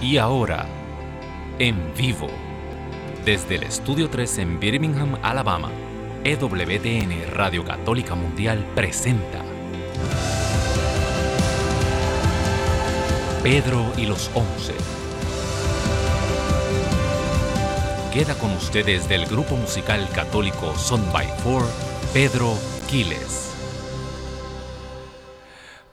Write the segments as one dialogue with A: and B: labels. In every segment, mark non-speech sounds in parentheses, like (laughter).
A: Y ahora, en vivo, desde el Estudio 3 en Birmingham, Alabama, EWTN Radio Católica Mundial presenta Pedro y los Once. Queda con ustedes del grupo musical católico Son by Four, Pedro Quiles.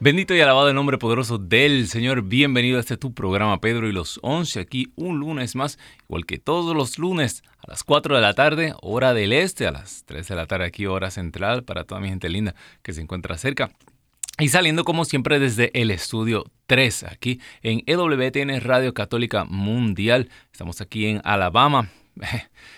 A: Bendito y alabado el nombre poderoso del Señor. Bienvenido a este tu programa Pedro y los 11. Aquí un lunes más, igual que todos los lunes a las 4 de la tarde, hora del este, a las 3 de la tarde aquí, hora central, para toda mi gente linda que se encuentra cerca. Y saliendo como siempre desde el estudio 3, aquí en EWTN Radio Católica Mundial. Estamos aquí en Alabama. (laughs)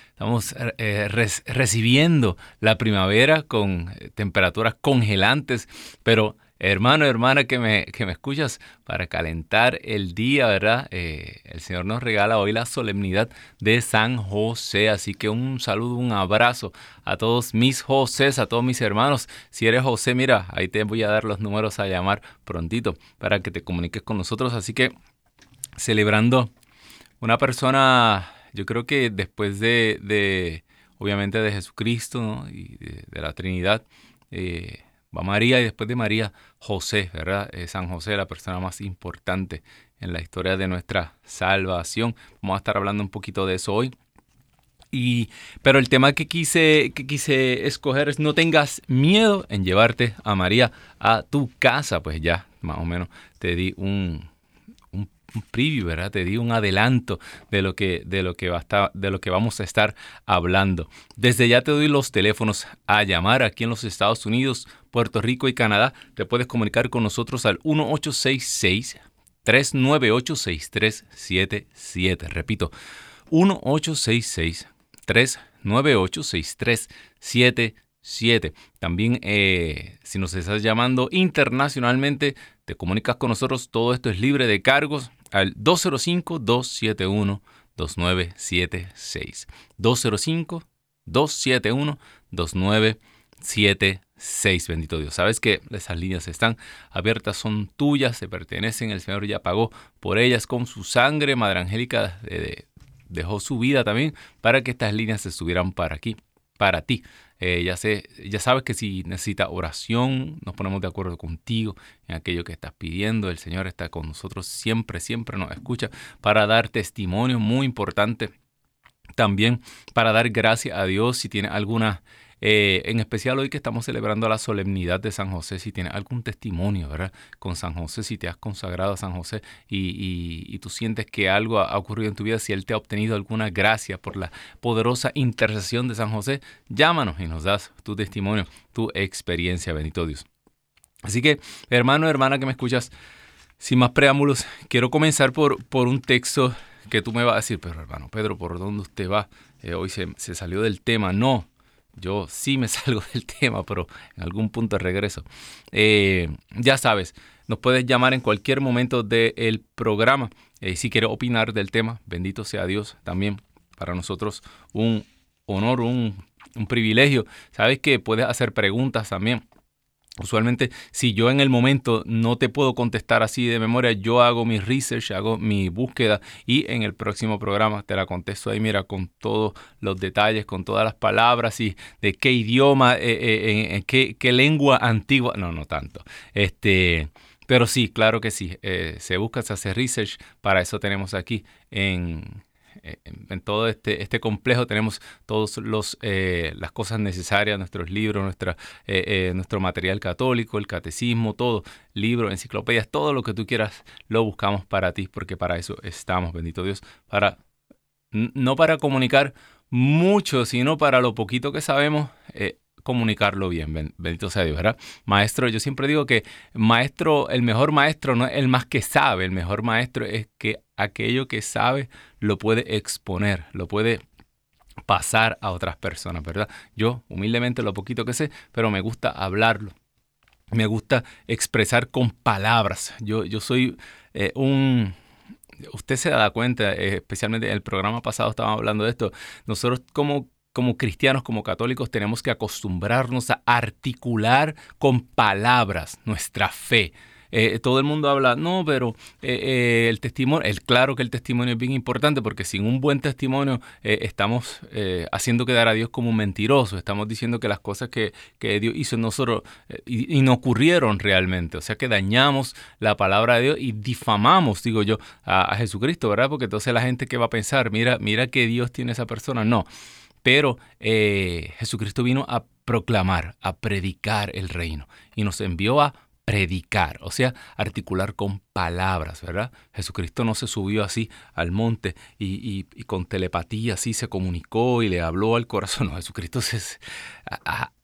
A: Estamos eh, recibiendo la primavera con eh, temperaturas congelantes, pero Hermano, hermana que me, que me escuchas, para calentar el día, ¿verdad? Eh, el Señor nos regala hoy la solemnidad de San José. Así que un saludo, un abrazo a todos mis Josés, a todos mis hermanos. Si eres José, mira, ahí te voy a dar los números a llamar prontito para que te comuniques con nosotros. Así que celebrando una persona, yo creo que después de, obviamente, de Jesucristo y de, la Trinidad, eh, va María y después de María, José, ¿verdad? Eh, San José, la persona más importante en la historia de nuestra salvación. Vamos a estar hablando un poquito de eso hoy. Y, pero el tema que quise, que quise escoger es no tengas miedo en llevarte a María a tu casa. Pues ya, más o menos, te di un, un preview, ¿verdad? Te di un adelanto de lo que, de lo que, va estar, de lo que vamos a estar hablando. Desde ya te doy los teléfonos a llamar aquí en los Estados Unidos, Puerto Rico y Canadá. Te puedes comunicar con nosotros al 1866 398 6377. Repito, 1866 398 6377. También, eh, si nos estás llamando internacionalmente, te comunicas con nosotros. Todo esto es libre de cargos al 205-271-2976. 205-271-2976. Bendito Dios. Sabes que esas líneas están abiertas, son tuyas, se pertenecen. El Señor ya pagó por ellas con su sangre. Madre Angélica dejó su vida también para que estas líneas estuvieran para aquí, para ti. Eh, ya, sé, ya sabes que si necesitas oración, nos ponemos de acuerdo contigo en aquello que estás pidiendo. El Señor está con nosotros siempre, siempre nos escucha para dar testimonio muy importante. También para dar gracias a Dios si tiene alguna eh, en especial hoy que estamos celebrando la solemnidad de San José, si tienes algún testimonio, ¿verdad? Con San José, si te has consagrado a San José y, tú sientes que algo ha, ocurrido en tu vida, si Él te ha obtenido alguna gracia por la poderosa intercesión de San José, llámanos y nos das tu testimonio, tu experiencia, bendito Dios. Así que, hermano, hermana que me escuchas, sin más preámbulos, quiero comenzar por, por un texto que tú me vas a decir, pero hermano Pedro, ¿por dónde usted va? Eh, hoy se, se, salió del tema. No, yo sí me (laughs) salgo del tema, pero en algún punto regreso. Eh, ya sabes, nos puedes llamar en cualquier momento del programa. Eh, si quieres opinar del tema, bendito sea Dios también. Para nosotros un honor, un, un privilegio. Sabes que puedes hacer preguntas también Usualmente, si yo en el momento no te puedo contestar así de memoria, yo hago mi research, hago mi búsqueda y en el próximo programa te la contesto ahí, mira, con todos los detalles, con todas las palabras y de qué idioma, eh, eh, eh, qué, qué, lengua antigua. No, no tanto. Este, pero sí, claro que sí. se busca, se hace research. Para eso tenemos aquí en en, todo este, este complejo tenemos todas eh, las cosas necesarias, nuestros libros, nuestra, eh, nuestro material católico, el catecismo, todo, libros, enciclopedias, todo lo que tú quieras, lo buscamos para ti, porque para eso estamos, bendito Dios, para no para comunicar mucho, sino para lo poquito que sabemos, comunicarlo bien, bendito sea Dios, ¿verdad? Maestro, yo siempre digo que maestro, el mejor maestro no es el más que sabe, el mejor maestro es que aquello que sabe lo puede exponer, lo puede pasar a otras personas, ¿verdad? Yo humildemente lo poquito que sé, pero me gusta hablarlo. Me gusta expresar con palabras. Yo, yo soy eh, un, usted se da cuenta, eh, especialmente en el programa pasado estábamos hablando de esto, nosotros como como cristianos, como católicos, tenemos que acostumbrarnos a articular con palabras nuestra fe. Eh, todo el mundo habla, no, pero eh, el testimonio, es claro que el testimonio es bien importante porque sin un buen testimonio estamos haciendo quedar a Dios como un mentiroso, estamos diciendo que las cosas que, Dios hizo en nosotros y, no ocurrieron realmente, o sea que dañamos la palabra de Dios y difamamos, digo yo, a, Jesucristo, ¿verdad? Porque entonces la gente que va a pensar, mira, mira que Dios tiene esa persona, no. Pero eh, Jesucristo vino a proclamar, a predicar el reino y nos envió a predicar, o sea, articular con palabras, ¿verdad? Jesucristo no se subió así al monte y, con telepatía así se comunicó y le habló al corazón. (laughs) No, Jesucristo se,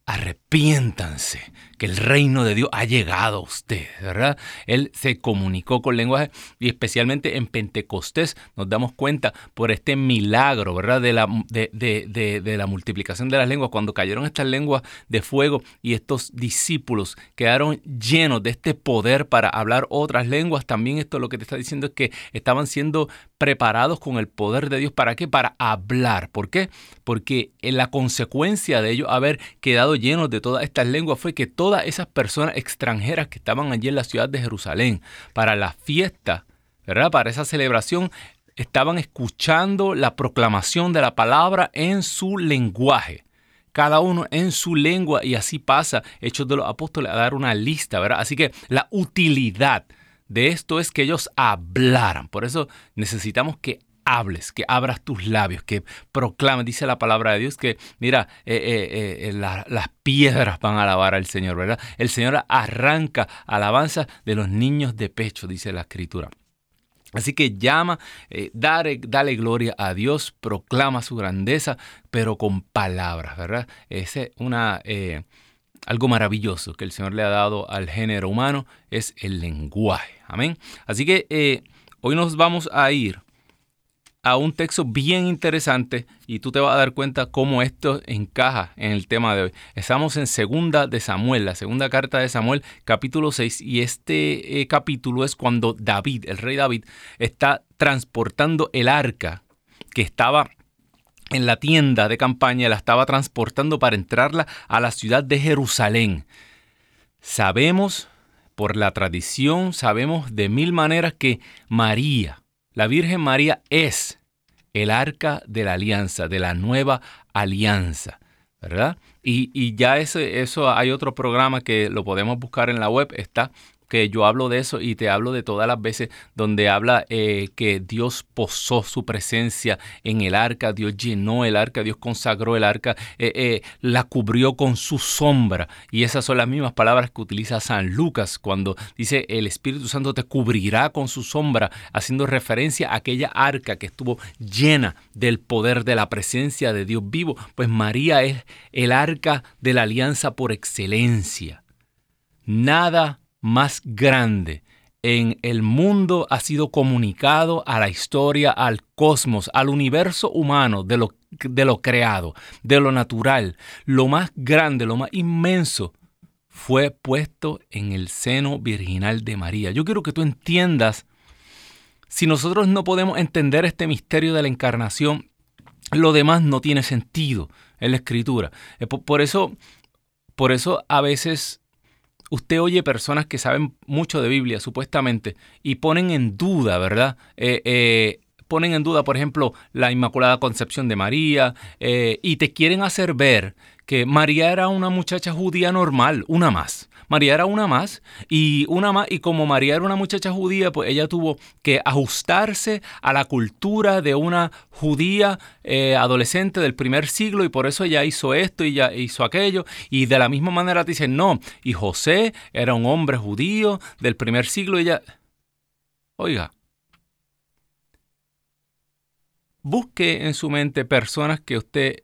A: arrepiéntanse, que el reino de Dios ha llegado a ustedes, ¿verdad? Él se comunicó con lenguaje y especialmente en Pentecostés nos damos cuenta por este milagro, ¿verdad? De la, de, la multiplicación de las lenguas, cuando cayeron estas lenguas de fuego y estos discípulos quedaron llenos de este poder para hablar otras lenguas, también esto lo que te está diciendo es que estaban siendo preparados con el poder de Dios. ¿Para qué? Para hablar. ¿Por qué? Porque la consecuencia de ello haber quedado llenos de todas estas lenguas fue que todas esas personas extranjeras que estaban allí en la ciudad de Jerusalén para la fiesta, ¿verdad? Para esa celebración, estaban escuchando la proclamación de la palabra en su lenguaje cada uno en su lengua y así pasa Hechos de los Apóstoles a dar una lista, ¿verdad? Así que la utilidad de esto es que ellos hablaran. Por eso necesitamos que hables, que abras tus labios, que proclames. Dice la palabra de Dios que, mira, eh, eh, eh, las piedras van a alabar al Señor, ¿verdad? El Señor arranca alabanza de los niños de pecho, dice la Escritura. Así que llama, dale, dale, gloria a Dios, proclama su grandeza, pero con palabras, ¿verdad? Ese es una algo maravilloso que el Señor le ha dado al género humano es el lenguaje. Amén. Así que eh, hoy nos vamos a ir a un texto bien interesante y tú te vas a dar cuenta cómo esto encaja en el tema de hoy. Estamos en segunda de Samuel, la segunda carta de Samuel, capítulo 6, y este eh, capítulo es cuando David, el rey David, está transportando el arca que estaba en la tienda de campaña, la estaba transportando para entrarla a la ciudad de Jerusalén. Sabemos, por la tradición, sabemos de mil maneras que María, la Virgen María, es el arca de la alianza, de la nueva alianza. ¿verdad? Y, y ya ese, eso hay otro programa que lo podemos buscar en la web, está que yo hablo de eso y te hablo de todas las veces donde habla eh, que Dios posó su presencia en el arca, Dios llenó el arca, Dios consagró el arca, eh, eh, la cubrió con su sombra. Y esas son las mismas palabras que utiliza San Lucas cuando dice el Espíritu Santo te cubrirá con su sombra, haciendo referencia a aquella arca que estuvo llena del poder de la presencia de Dios vivo. Pues María es el arca de la alianza por excelencia. Nada más grande en el mundo ha sido comunicado a la historia, al cosmos, al universo humano, de lo, de lo creado, de lo natural. Lo más grande, lo más inmenso fue puesto en el seno virginal de María. Yo quiero que tú entiendas, si nosotros no podemos entender este misterio de la encarnación, lo demás no tiene sentido en la escritura. Eh, por eso, por eso a veces usted oye personas que saben mucho de Biblia, supuestamente, y ponen en duda, ¿verdad? Eh, eh, ponen en duda, por ejemplo, la Inmaculada Concepción de María, eh, y te quieren hacer ver que María era una muchacha judía normal, una más. María era una más y una más y como María era una muchacha judía, pues ella tuvo que ajustarse a la cultura de una judía eh, adolescente del primer siglo y por eso ella hizo esto y ya hizo aquello y de la misma manera te dicen no y José era un hombre judío del primer siglo y ella oiga busque en su mente personas que usted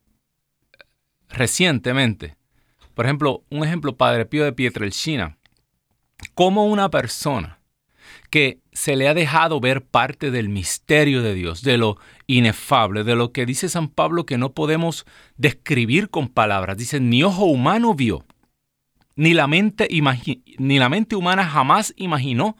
A: recientemente por ejemplo, un ejemplo Padre Pío de Pietrelcina. Como una persona que se le ha dejado ver parte del misterio de Dios, de lo inefable, de lo que dice San Pablo que no podemos describir con palabras. Dice, ni ojo humano vio, ni la mente, ni la mente humana jamás imaginó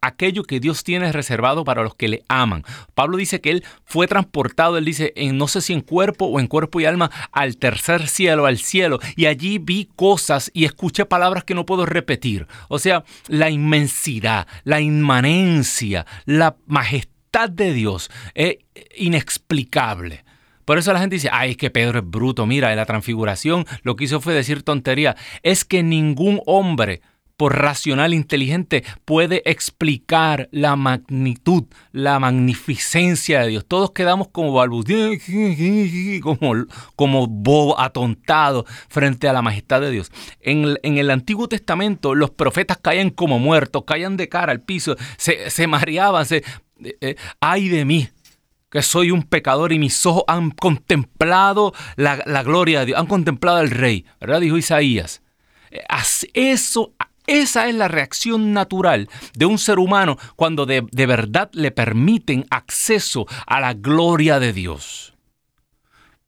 A: aquello que Dios tiene reservado para los que le aman. Pablo dice que él fue transportado, él dice, en, no sé si en cuerpo o en cuerpo y alma, al tercer cielo, al cielo, y allí vi cosas y escuché palabras que no puedo repetir. O sea, la inmensidad, la inmanencia, la majestad de Dios es inexplicable. Por eso la gente dice, ay, es que Pedro es bruto. Mira, en la transfiguración lo que hizo fue decir tontería. Es que ningún hombre por racional inteligente puede explicar la magnitud, la magnificencia de Dios. Todos quedamos como balbuceando, (laughs) como, como bobo, atontado frente a la majestad de Dios. En, el Antiguo Testamento los profetas caían como muertos, caían de cara al piso, se, mareaban, se, eh, eh, ay de mí, que soy un pecador y mis ojos han contemplado la, gloria de Dios, han contemplado al rey, ¿verdad? Dijo Isaías. Eh, eso, esa es la reacción natural de un ser humano cuando de, de verdad le permiten acceso a la gloria de Dios.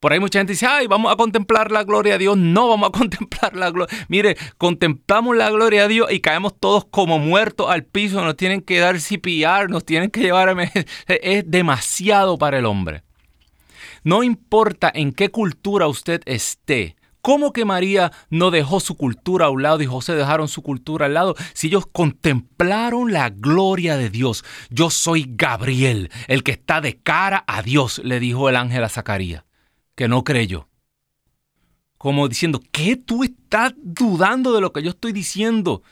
A: Por ahí mucha gente dice, ay, vamos a contemplar la gloria de Dios. No vamos a (laughs) contemplar la gloria. Mire, contemplamos la gloria de Dios y caemos todos como muertos al piso. Nos tienen que dar CPR, nos tienen que llevar a... (laughs) Es demasiado para el hombre. No importa en qué cultura usted esté, ¿Cómo que María no dejó su cultura a un lado y José dejaron su cultura al lado? Si ellos contemplaron la gloria de Dios. Yo soy Gabriel, el que está de cara a Dios, le dijo el ángel a Zacarías que no creyó. Como diciendo, ¿qué tú estás dudando de lo que yo estoy diciendo?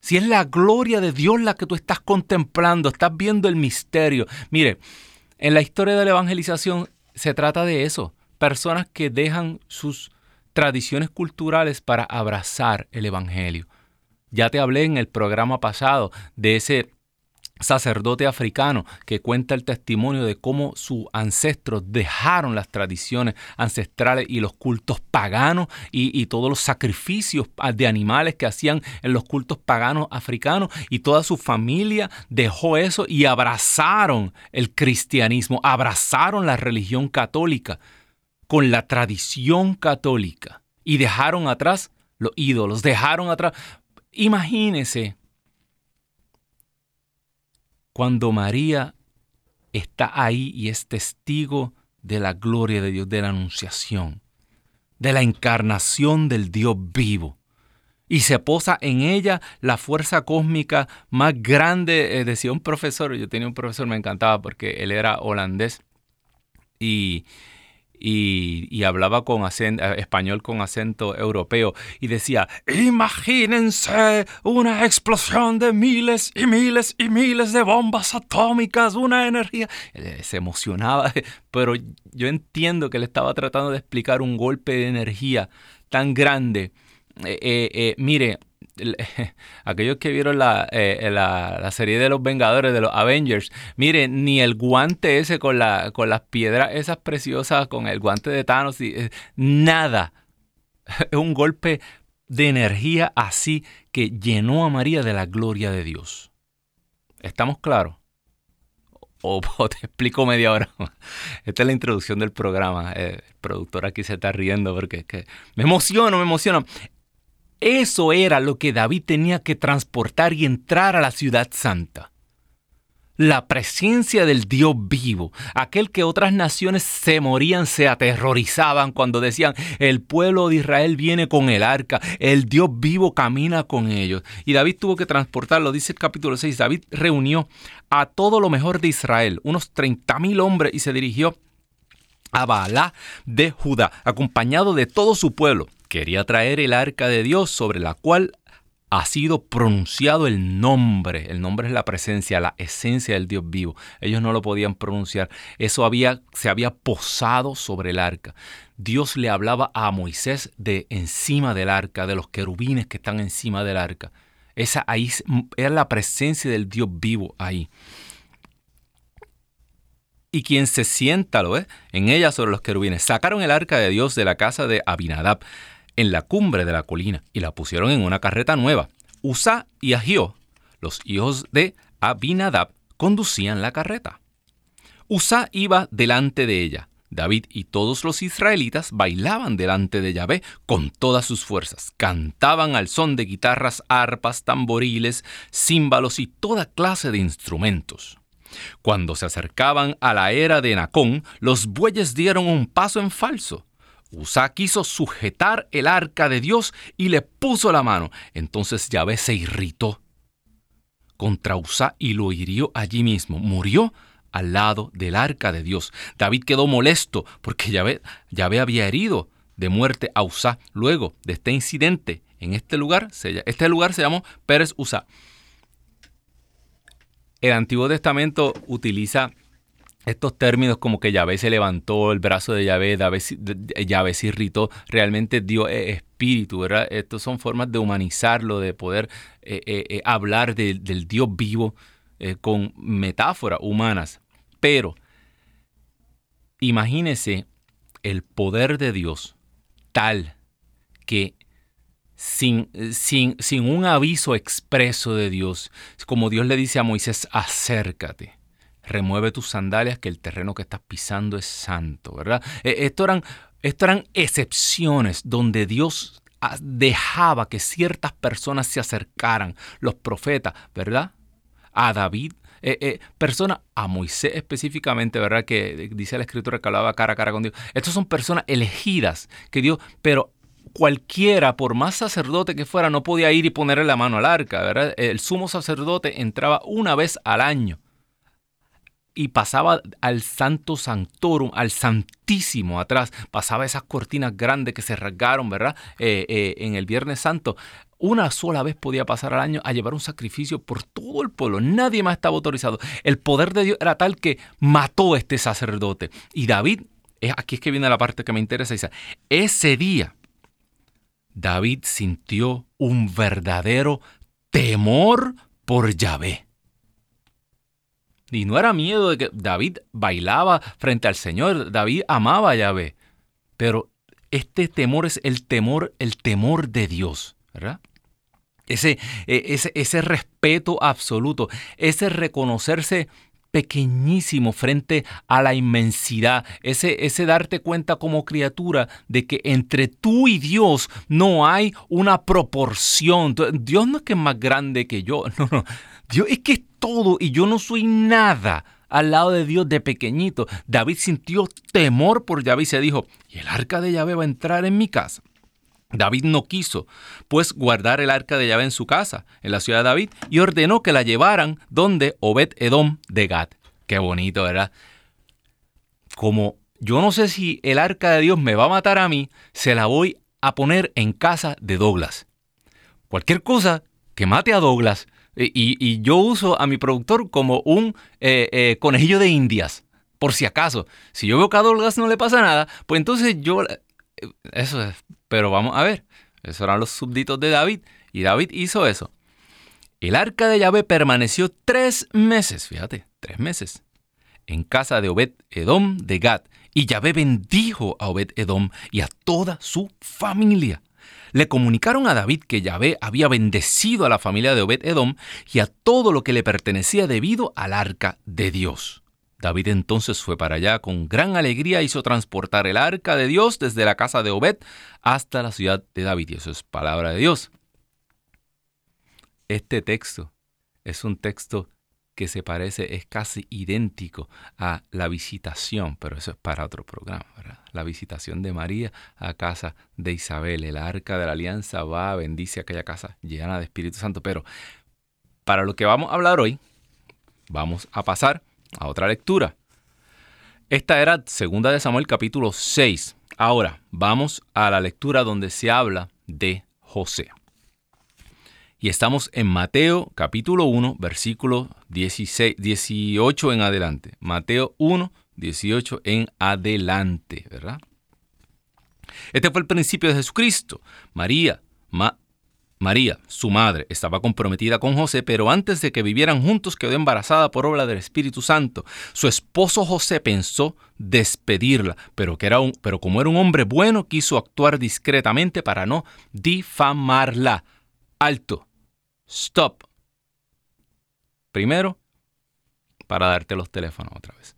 A: Si es la gloria de Dios la que tú estás contemplando, estás viendo el misterio. Mire, en la historia de la evangelización se trata de eso. Personas que dejan sus tradiciones culturales para abrazar el Evangelio. Ya te hablé en el programa pasado de ese sacerdote africano que cuenta el testimonio de cómo sus ancestros dejaron las tradiciones ancestrales y los cultos paganos y, todos los sacrificios de animales que hacían en los cultos paganos africanos y toda su familia dejó eso y abrazaron el cristianismo, abrazaron la religión católica con la tradición católica y dejaron atrás los ídolos, dejaron atrás. Imagínese cuando María está ahí y es testigo de la gloria de Dios, de la anunciación, de la encarnación del Dios vivo. Y se posa en ella la fuerza cósmica más grande, eh, decía un profesor, yo tenía un profesor, me encantaba porque él era holandés y, y, hablaba con acento, eh, español con acento europeo y decía, imagínense una explosión de miles y miles y miles de bombas atómicas, una energía. Se emocionaba, (laughs) pero yo entiendo que él estaba tratando de explicar un golpe de energía tan grande. Eh, eh, mire, (laughs) aquellos que vieron eh, la, la, serie de los Vengadores, de los Avengers, miren, ni el guante ese con, la, con las piedras esas preciosas, con el guante de Thanos, eh, nada. Es (laughs) un golpe de energía así que llenó a María de la gloria de Dios. ¿Estamos claros? O, (laughs) te explico media hora. Esta es la introducción del programa. Eh, el productor aquí se está riendo porque que me emociono, me emociono. Eso era lo que David tenía que transportar y entrar a la ciudad santa. La presencia del Dios vivo, aquel que otras naciones se morían, se aterrorizaban cuando decían, el pueblo de Israel viene con el arca, el Dios vivo camina con ellos. Y David tuvo que transportarlo, dice el capítulo 6, David reunió a todo lo mejor de Israel, unos 30 mil hombres, y se dirigió a Baalá de Judá, acompañado de todo su pueblo quería traer el arca de Dios sobre la cual ha sido pronunciado el nombre. El nombre es la presencia, la esencia del Dios vivo. Ellos no lo podían pronunciar. Eso había, se había posado sobre el arca. Dios le hablaba a Moisés de encima del arca, de los querubines que están encima del arca. Esa ahí era la presencia del Dios vivo ahí. Y quien se sienta, lo ve, en ella sobre los querubines. Sacaron el arca de Dios de la casa de Abinadab en la cumbre de la colina y la pusieron en una carreta nueva. Usa y Agio, los hijos de Abinadab, conducían la carreta. Usa iba delante de ella, David y todos los israelitas bailaban delante de Yahvé con todas sus fuerzas, cantaban al son de guitarras, arpas, tamboriles, címbalos y toda clase de instrumentos. Cuando se acercaban a la era de Nacón, los bueyes dieron un paso en falso. Usá quiso sujetar el arca de Dios y le puso la mano. Entonces Yahvé se irritó contra Usá y lo hirió allí mismo. Murió al lado del arca de Dios. David quedó molesto porque Yahvé, había herido de muerte a Usá. Luego de este incidente en este lugar, este lugar se llamó Pérez Usá. El Antiguo Testamento utiliza estos términos como que Yahvé se levantó, el brazo de Yahvé, Yahvé, se irritó, realmente Dios es espíritu, ¿verdad? Estas son formas de humanizarlo, de poder eh, eh, eh, hablar del Dios vivo con metáforas humanas. Pero imagínese el poder de Dios tal que sin, sin, sin un aviso expreso de Dios, como Dios le dice a Moisés, acércate remueve tus sandalias que el terreno que estás pisando es santo, ¿verdad? E, esto eran, esto eran excepciones donde Dios ah, dejaba que ciertas personas se acercaran, los profetas, ¿verdad? A David, eh, eh, personas, a Moisés específicamente, ¿verdad? Que dice la escritura que hablaba cara a cara con Dios. Estas son personas elegidas que Dios, pero cualquiera, por más sacerdote que fuera, no podía ir y ponerle la mano al arca, ¿verdad? El sumo sacerdote entraba una vez al año y pasaba al Santo Sanctorum, al Santísimo atrás, pasaba esas cortinas grandes que se rasgaron, ¿verdad? Eh, eh, en el Viernes Santo. Una sola vez podía pasar al año a llevar un sacrificio por todo el pueblo. Nadie más estaba autorizado. El poder de Dios era tal que mató a este sacerdote. Y David, aquí es que viene la parte que me interesa, dice, ese día David sintió un verdadero temor por Yahvé. Y no era miedo de que David bailaba frente al Señor, David amaba a Yahvé. Pero este temor es el temor, el temor de Dios, ¿verdad? Ese, e, ese, ese respeto absoluto, ese reconocerse pequeñísimo frente a la inmensidad, ese, ese darte cuenta como criatura de que entre tú y Dios no hay una proporción. Dios no es que es más grande que yo, (laughs) no, no. Dios es que es todo y yo no soy nada al lado de Dios de pequeñito. David sintió temor por Yahvé y se dijo, ¿y el arca de Yahvé va a entrar en mi casa? David no quiso, pues, guardar el arca de Yahvé en su casa, en la ciudad de David, y ordenó que la llevaran donde Obed Edom de Gad. Qué bonito, ¿verdad? Como yo no sé si el arca de Dios me va a matar a mí, se la voy a poner en casa de Douglas. Cualquier cosa que mate a Douglas, y, yo uso a mi productor como un eh, eh, conejillo de indias, por si acaso. Si yo veo que a no le pasa nada, pues entonces yo... Eh, eso es. Pero vamos a ver. Esos eran los súbditos de David. Y David hizo eso. El arca de Yahvé permaneció tres meses, fíjate, tres meses, en casa de Obed Edom de Gad. Y Yahvé bendijo a Obed Edom y a toda su familia le comunicaron a David que Yahvé había bendecido a la familia de Obed Edom y a todo lo que le pertenecía debido al arca de Dios. David entonces fue para allá con gran alegría, hizo transportar el arca de Dios desde la casa de Obed hasta la ciudad de David. Y eso es palabra de Dios. Este texto es un texto que se parece, es casi idéntico a la visitación, pero eso es para otro programa, ¿verdad? La visitación de María a casa de Isabel. El arca de la alianza va, bendice aquella casa llena de Espíritu Santo. Pero para lo que vamos a hablar hoy, vamos a pasar a otra lectura. Esta era segunda de Samuel capítulo 6. Ahora vamos a la lectura donde se habla de José. Y estamos en Mateo capítulo 1, versículo 16, 18 en adelante. Mateo 1, 18 en adelante, ¿verdad? Este fue el principio de Jesucristo. María, María, su madre, estaba comprometida con José, pero antes de que vivieran juntos quedó embarazada por obra del Espíritu Santo. Su esposo José pensó despedirla, pero, que era un, pero como era un hombre bueno, quiso actuar discretamente para no difamarla. Alto stop. Primero, para darte los teléfonos otra vez.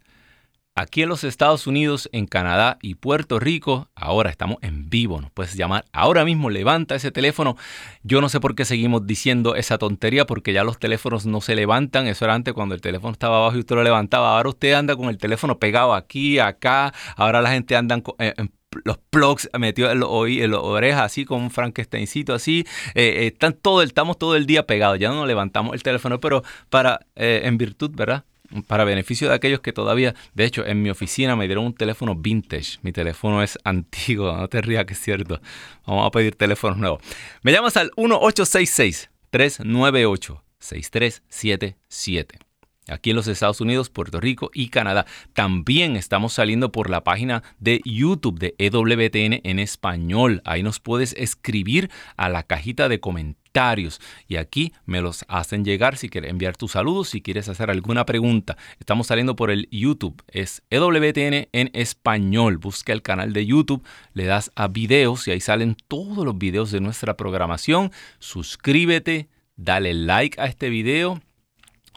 A: Aquí en los Estados Unidos, en Canadá y Puerto Rico, ahora estamos en vivo, nos puedes llamar ahora mismo, levanta ese teléfono. Yo no sé por qué seguimos diciendo esa tontería, porque ya los teléfonos no se levantan, eso era antes cuando el teléfono estaba abajo y usted lo levantaba, ahora usted anda con el teléfono pegado aquí, acá, ahora la gente anda eh, en, los plugs metidos en, los orejas, así con un Frankensteincito así. Eh, eh, están todo, estamos todo el día pegados, ya no levantamos el teléfono, pero para, en virtud, ¿verdad? Para beneficio de aquellos que todavía, de hecho, en mi oficina me dieron un teléfono vintage. Mi teléfono es (laughs) antiguo, no te rías que es cierto. Vamos a pedir teléfonos nuevos. Me llamas al 1866-398-6377 aquí en los Estados Unidos, Puerto Rico y Canadá. También estamos saliendo por la página de YouTube de EWTN en español. Ahí nos puedes escribir a la cajita de comentarios y aquí me los hacen llegar si quieres enviar tus saludos, si quieres hacer alguna pregunta. Estamos saliendo por el YouTube, es EWTN en español. Busca el canal de YouTube, le das a videos y ahí salen todos los videos de nuestra programación. Suscríbete, dale like a este video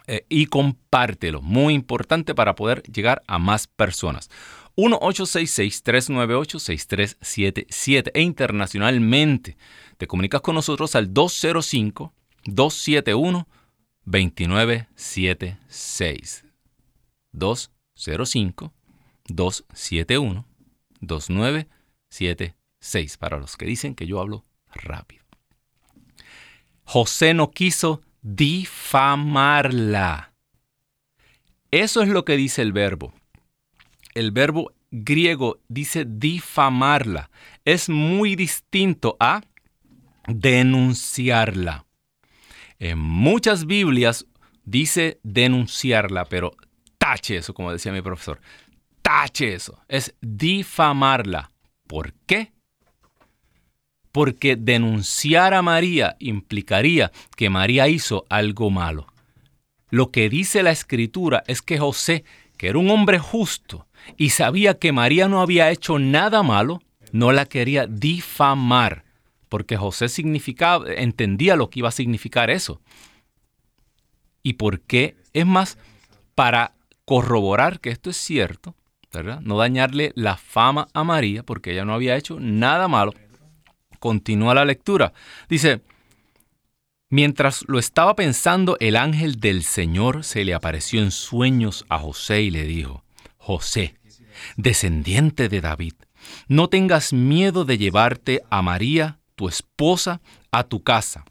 A: eh, y compártelo. Muy importante para poder llegar a más personas. 1-866-398-6377 e internacionalmente te comunicas con nosotros al 205-271-2976. 205-271-2976 para los que dicen que yo hablo rápido. José no quiso difamarla. Eso es lo que dice el verbo. El verbo griego dice difamarla. Es muy distinto a denunciarla. En muchas Biblias dice denunciarla, pero tache eso, como decía mi profesor. Tache eso. Es difamarla. ¿Por qué? Porque denunciar a María implicaría que María hizo algo malo. Lo que dice la escritura es que José, que era un hombre justo y sabía que María no había hecho nada malo, no la quería difamar, porque José significaba, entendía lo que iba a significar eso. ¿Y por qué? Es más, para corroborar que esto es cierto, ¿verdad? No dañarle la fama a María, porque ella no había hecho nada malo. Continúa la lectura. Dice, mientras lo estaba pensando, el ángel del Señor se le apareció en sueños a José y le dijo, José, descendiente de David, no tengas miedo de llevarte a María, tu esposa, a tu casa.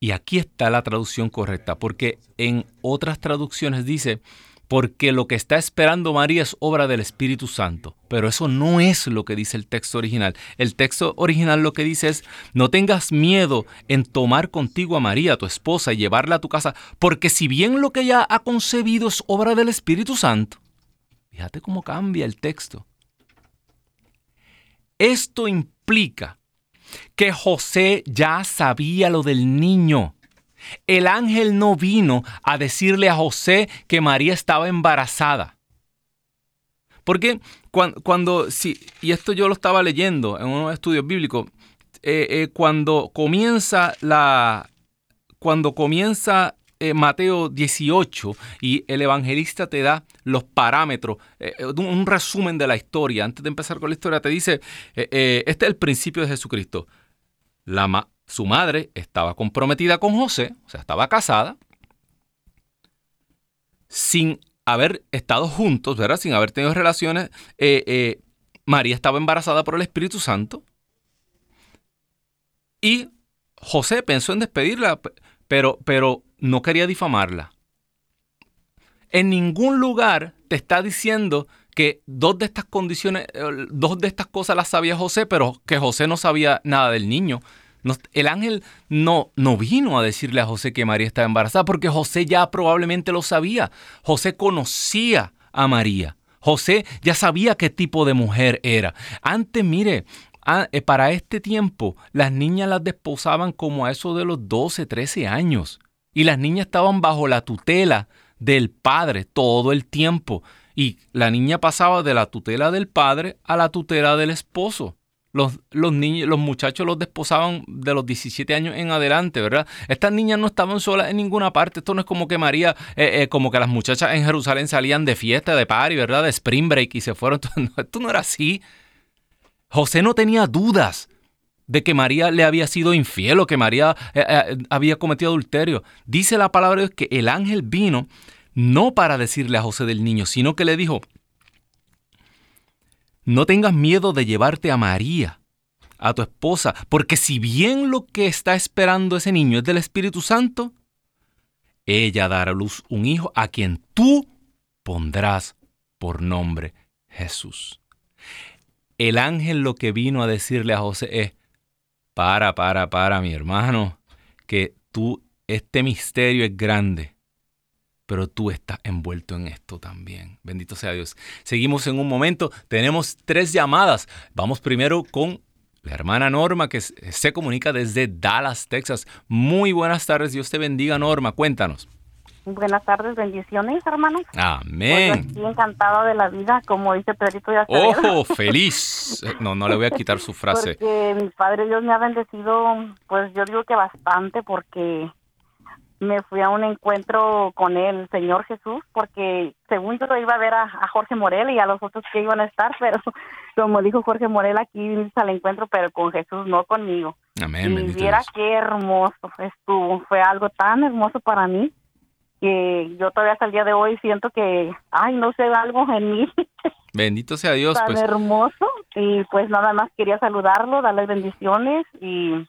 A: Y aquí está la traducción correcta, porque en otras traducciones dice, porque lo que está esperando María es obra del Espíritu Santo. Pero eso no es lo que dice el texto original. El texto original lo que dice es, no tengas miedo en tomar contigo a María, tu esposa, y llevarla a tu casa, porque si bien lo que ella ha concebido es obra del Espíritu Santo, fíjate cómo cambia el texto. Esto implica que José ya sabía lo del niño. El ángel no vino a decirle a José que María estaba embarazada. Porque cuando, y esto yo lo estaba leyendo en unos estudios bíblicos, eh, eh, cuando comienza la, cuando comienza eh, Mateo 18 y el evangelista te da los parámetros, un, resumen de la historia. Antes de empezar con la historia, te dice, este es el principio de Jesucristo. La, su madre estaba comprometida con José, o sea, estaba casada, sin haber estado juntos, ¿verdad? Sin haber tenido relaciones. Eh, eh, María estaba embarazada por el Espíritu Santo. Y José pensó en despedirla, pero, pero no quería difamarla. En ningún lugar te está diciendo que dos de estas condiciones, eh, dos de estas cosas las sabía José, pero que José no sabía nada del niño el ángel no, no vino a decirle a José que María estaba embarazada porque José ya probablemente lo sabía. José conocía a María. José ya sabía qué tipo de mujer era. Antes, mire, eh, para este tiempo las niñas las desposaban como a eso de los 12, 13 años. Y las niñas estaban bajo la tutela del padre todo el tiempo. Y la niña pasaba de la tutela del padre a la tutela del esposo los, los niños, los muchachos los desposaban de los 17 años en adelante, ¿verdad? Estas niñas no estaban solas en ninguna parte. Esto no es como que María, eh, eh, como que las muchachas en Jerusalén salían de fiesta, de party, ¿verdad? De spring break y se fueron. (laughs) Esto no era así. José no tenía dudas de que María le había sido infiel o que María eh, había cometido adulterio. Dice la palabra de Dios que el ángel vino no para decirle a José del niño, sino que le dijo, no tengas miedo de llevarte a María, a tu esposa, porque si bien lo que está esperando ese niño es del Espíritu Santo, ella dará a luz un hijo a quien tú pondrás por nombre Jesús. El ángel lo que vino a decirle a José es, para, para, para, mi hermano, que tú, este misterio es grande pero tú estás envuelto en esto también. Bendito sea Dios. Seguimos en un momento, tenemos tres llamadas. Vamos primero con la hermana Norma que se comunica desde Dallas, Texas. Muy buenas tardes, Dios te bendiga Norma, cuéntanos.
B: Buenas tardes, bendiciones, hermanos.
A: Amén.
B: Estoy encantada de la vida, como dice Pedrito
A: de ¡Ojo, (laughs) feliz! No, no le voy a quitar su frase.
B: Porque mi Padre Dios me ha bendecido, pues yo digo que bastante, porque me fui a un encuentro con el Señor Jesús porque según yo iba a ver a, Jorge Morel y a los otros que iban a estar, (laughs) pero como dijo Jorge Morel aquí al encuentro, pero con Jesús, no conmigo.
A: Amén.
B: Y viera qué hermoso estuvo, fue algo tan hermoso para mí que yo todavía hasta el día de hoy siento que, ay, no sé, algo en mí. (laughs)
A: Bendito sea Dios.
B: Tan
A: pues.
B: hermoso y pues nada más quería saludarlo, darle bendiciones y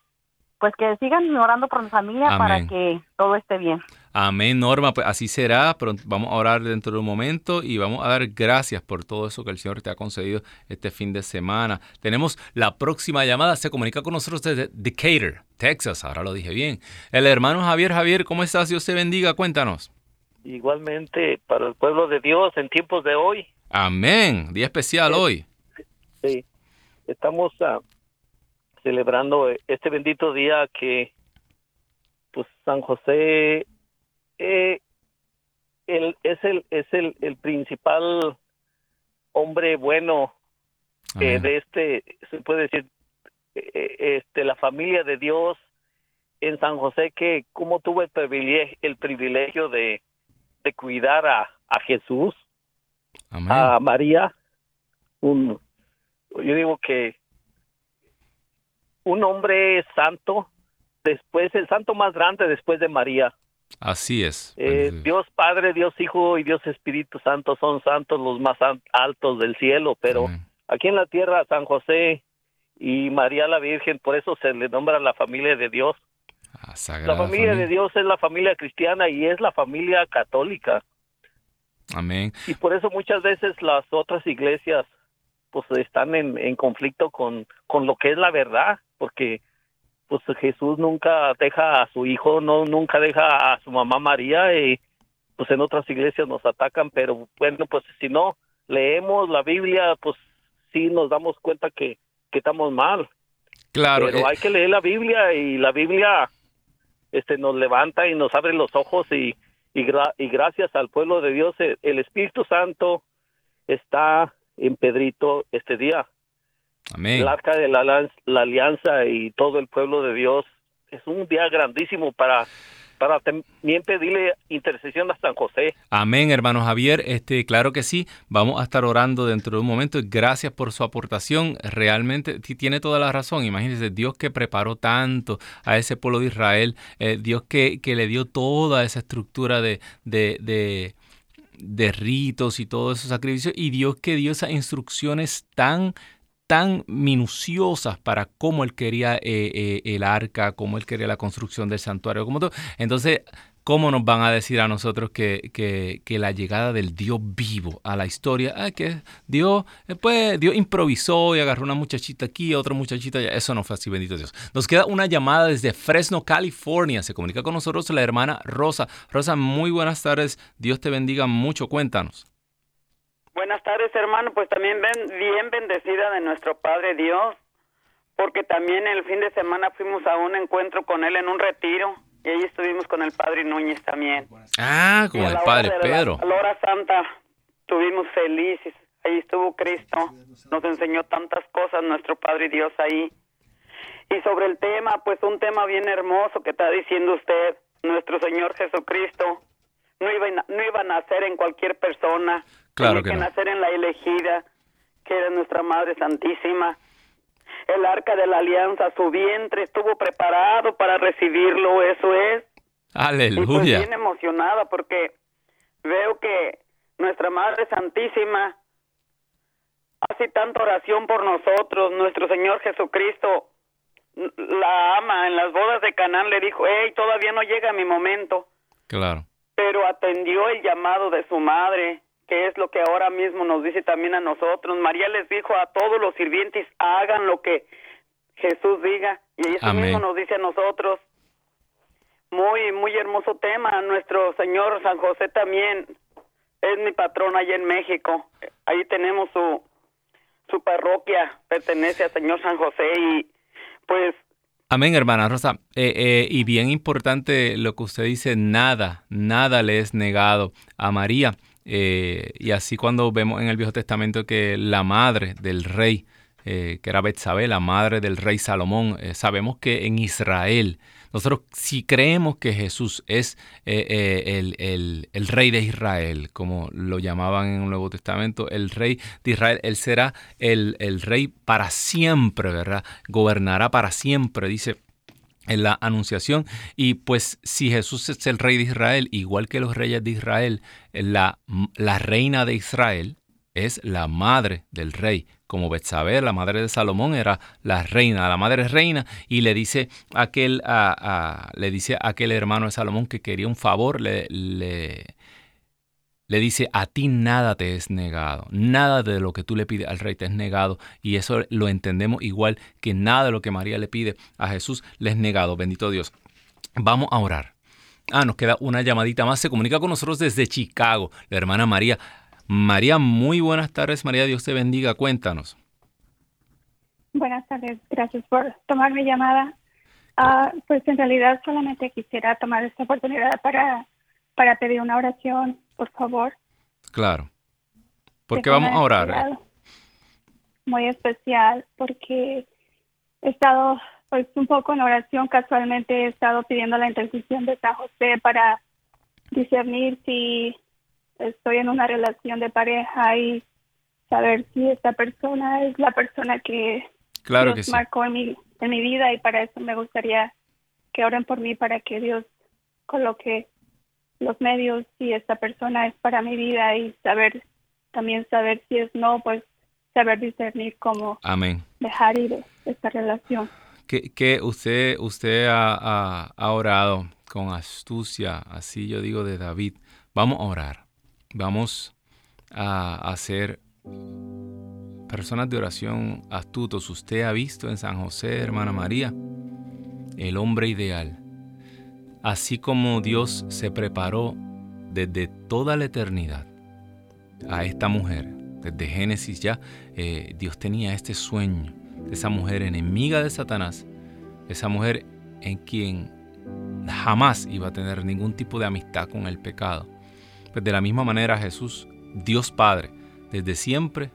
B: pues que sigan orando por mi familia para que todo esté bien.
A: Amén, Norma, pues así será. Pronto vamos a orar dentro de un momento y vamos a dar gracias por todo eso que el Señor te ha concedido este fin de semana. Tenemos la próxima llamada, se comunica con nosotros desde Decatur, Texas, ahora lo dije bien. El hermano Javier, Javier, ¿cómo estás? Dios te bendiga, cuéntanos.
C: Igualmente para el pueblo de Dios en tiempos de hoy.
A: Amén, día especial hoy.
C: Sí, estamos a celebrando este bendito día que pues San José eh, es el es el, el principal hombre bueno eh, de este se puede decir eh, este la familia de Dios en San José que como tuvo el privilegio el privilegio de, de cuidar a, a Jesús a María un yo digo que un hombre santo, después el santo más grande después de María.
A: Así es.
C: Eh, Dios Padre, Dios Hijo y Dios Espíritu Santo son santos los más altos del cielo, pero aquí en la tierra San José y María la Virgen, por eso se le nombra la familia de Dios.
A: Ah,
C: la familia, de Dios es la familia cristiana y es la familia católica.
A: Amén.
C: Y por eso muchas veces las otras iglesias pues están en, en conflicto con, con lo que es la verdad porque pues Jesús nunca deja a su hijo, no nunca deja a su mamá María y pues en otras iglesias nos atacan, pero bueno, pues si no leemos la Biblia, pues sí nos damos cuenta que, que estamos mal.
A: Claro.
C: Pero eh, hay que leer la Biblia y la Biblia este nos levanta y nos abre los ojos y y, y gracias al pueblo de Dios el Espíritu Santo está en Pedrito este día el arca de la, alianza y todo el pueblo de Dios. Es un día grandísimo para para también pedirle intercesión a San José.
A: Amén, hermano Javier. Este, claro que sí. Vamos a estar orando dentro de un momento. Gracias por su aportación. Realmente tiene toda la razón. Imagínense, Dios que preparó tanto a ese pueblo de Israel, eh, Dios que, que, le dio toda esa estructura de, de, de de ritos y todos esos sacrificios y Dios que dio esas instrucciones tan tan minuciosas para cómo él quería eh, eh, el arca, cómo él quería la construcción del santuario, como todo. Entonces, ¿cómo nos van a decir a nosotros que, que, la llegada del Dios vivo a la historia, ah, que Dios, pues, Dios improvisó y agarró una muchachita aquí, otra muchachita allá? Eso no fue así, bendito Dios. Nos queda una llamada desde Fresno, California. Se comunica con nosotros la hermana Rosa. Rosa, muy buenas tardes. Dios te bendiga mucho. Cuéntanos.
D: Buenas tardes, hermano. Pues también bien bendecida de nuestro Padre Dios, porque también el fin de semana fuimos a un encuentro con él en un retiro y ahí estuvimos con el Padre Núñez también.
A: Ah, con el Padre Pedro.
D: La hora santa estuvimos felices Ahí estuvo Cristo. Nos enseñó tantas cosas nuestro Padre Dios ahí. Y sobre el tema, pues un tema bien hermoso que está diciendo usted, nuestro Señor Jesucristo no iba, no iba a nacer en cualquier persona,
A: claro
D: que, nacer en la elegida, que era nuestra Madre Santísima. El arca de la alianza, su vientre estuvo preparado para recibirlo, eso es.
A: Aleluya. Y
D: pues bien emocionada porque veo que nuestra Madre Santísima hace tanta oración por nosotros, nuestro Señor Jesucristo la ama en las bodas de Canaán le dijo, hey, todavía no llega mi momento.
A: Claro.
D: Pero atendió el llamado de su madre, que es lo que ahora mismo nos dice también a nosotros. María les dijo a todos los sirvientes, hagan lo que Jesús diga. Y eso mismo nos dice a nosotros. Muy, muy hermoso tema. Nuestro Señor San José también es mi patrón allá en México. Ahí tenemos su, su parroquia, pertenece al Señor San José y pues...
A: Amén, hermana Rosa. Eh, eh, y bien importante lo que usted dice, nada, nada le es negado a María. Eh, y así cuando vemos en el Viejo Testamento que la madre del rey, que era Betsabé, la madre del rey Salomón, sabemos que en Israel nosotros si creemos que Jesús es eh, eh, el, rey de Israel, como lo llamaban en el Nuevo Testamento, el rey de Israel, Él será el, el rey para siempre, ¿verdad? Gobernará para siempre, dice en la anunciación. Y pues si Jesús es el rey de Israel, igual que los reyes de Israel, la, la reina de Israel es la madre del rey como Betsabé, la madre de Salomón, era la reina, la madre reina, y le dice aquel, a, le dice a aquel hermano de Salomón que quería un favor, le, le, le dice, a ti nada te es negado, nada de lo que tú le pides al rey te es negado, y eso lo entendemos igual que nada de lo que María le pide a Jesús le es negado, bendito Dios. Vamos a orar. Ah, nos queda una llamadita más. Se comunica con nosotros desde Chicago, la hermana María. María, muy buenas tardes. María, Dios te bendiga. Cuéntanos.
E: Buenas tardes. Gracias por tomar mi llamada. Ah, pues en realidad solamente quisiera tomar esta oportunidad para, para pedir una oración, por favor.
A: Claro. Porque vamos a orar.
E: Muy especial porque he estado pues un poco en oración. Casualmente he estado pidiendo la intercesión de San José para discernir si estoy en una relación de pareja y saber si esta persona es la persona que
A: claro
E: Dios marcó en mi, en mi vida y para eso me gustaría que oren por mí para que Dios coloque los medios si esta persona es para mi vida y saber también saber si es no, pues saber discernir cómo
A: Amén.
E: dejar ir esta relación.
A: Que, que usted, usted ha, ha orado con astucia, así yo digo de David. Vamos a orar. Vamos a hacer personas de oración astutos. Usted ha visto en San José, hermana María, el hombre ideal. Así como Dios se preparó desde toda la eternidad a esta mujer, desde Génesis ya, eh, Dios tenía este sueño de esa mujer enemiga de Satanás, esa mujer en quien jamás iba a tener ningún tipo de amistad con el pecado. Pues de la misma manera Jesús, Dios Padre, desde siempre